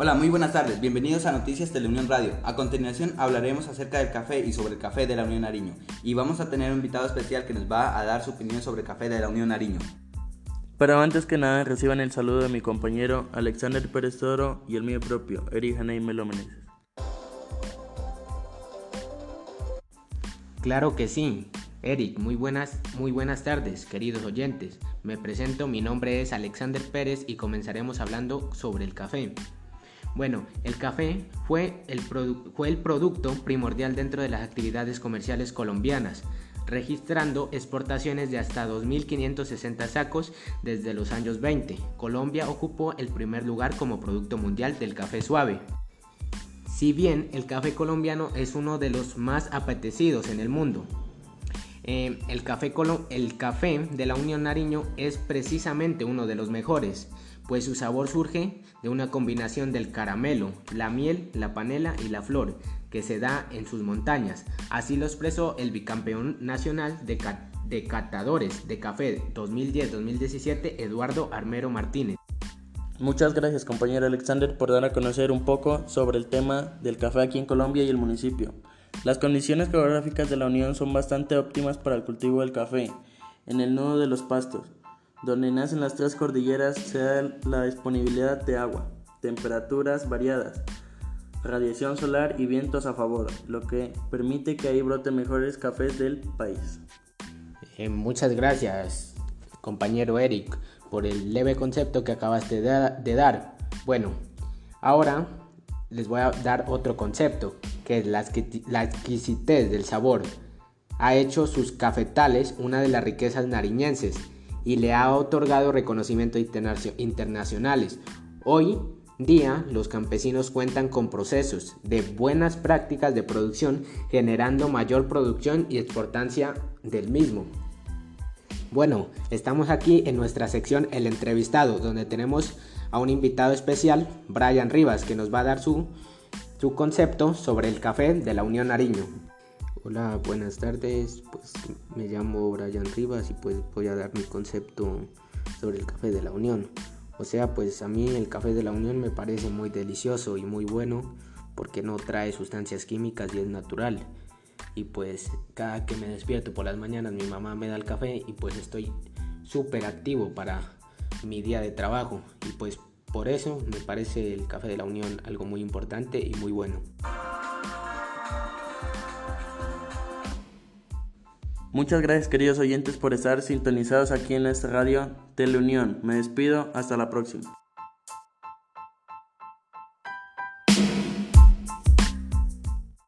Hola, muy buenas tardes. Bienvenidos a Noticias de la Unión Radio. A continuación hablaremos acerca del café y sobre el café de la Unión Nariño. Y vamos a tener un invitado especial que nos va a dar su opinión sobre el café de la Unión Nariño. Pero antes que nada, reciban el saludo de mi compañero Alexander Pérez Toro y el mío propio, Eric Haney Melómenes. Claro que sí. Eric, muy buenas, muy buenas tardes, queridos oyentes. Me presento, mi nombre es Alexander Pérez y comenzaremos hablando sobre el café. Bueno, el café fue el, fue el producto primordial dentro de las actividades comerciales colombianas, registrando exportaciones de hasta 2.560 sacos desde los años 20. Colombia ocupó el primer lugar como producto mundial del café suave. Si bien el café colombiano es uno de los más apetecidos en el mundo, eh, el, café el café de la Unión Nariño es precisamente uno de los mejores, pues su sabor surge de una combinación del caramelo, la miel, la panela y la flor que se da en sus montañas. Así lo expresó el bicampeón nacional de, de catadores de café 2010-2017, Eduardo Armero Martínez. Muchas gracias compañero Alexander por dar a conocer un poco sobre el tema del café aquí en Colombia y el municipio. Las condiciones geográficas de la Unión son bastante óptimas para el cultivo del café, en el nudo de los pastos, donde nacen las tres cordilleras se da la disponibilidad de agua, temperaturas variadas, radiación solar y vientos a favor, lo que permite que ahí broten mejores cafés del país. Eh, muchas gracias, compañero Eric, por el leve concepto que acabaste de, dar. Bueno, ahora les voy a dar otro concepto, que es la, exquisitez del sabor. Ha hecho sus cafetales una de las riquezas nariñenses y le ha otorgado reconocimientos internacionales. Hoy día los campesinos cuentan con procesos de buenas prácticas de producción generando mayor producción y exportancia del mismo. Bueno, estamos aquí en nuestra sección El entrevistado, donde tenemos a un invitado especial, Brian Rivas, que nos va a dar su, su concepto sobre el café de la Unión Nariño. Hola, buenas tardes. Pues me llamo Brian Rivas y pues voy a dar mi concepto sobre el café de la Unión. O sea, pues a mí el café de la Unión me parece muy delicioso y muy bueno porque no trae sustancias químicas y es natural. Y pues cada que me despierto por las mañanas mi mamá me da el café y pues estoy súper activo para mi día de trabajo. Y pues por eso me parece el café de la Unión algo muy importante y muy bueno. Muchas gracias queridos oyentes por estar sintonizados aquí en esta radio Teleunión. Me despido, hasta la próxima.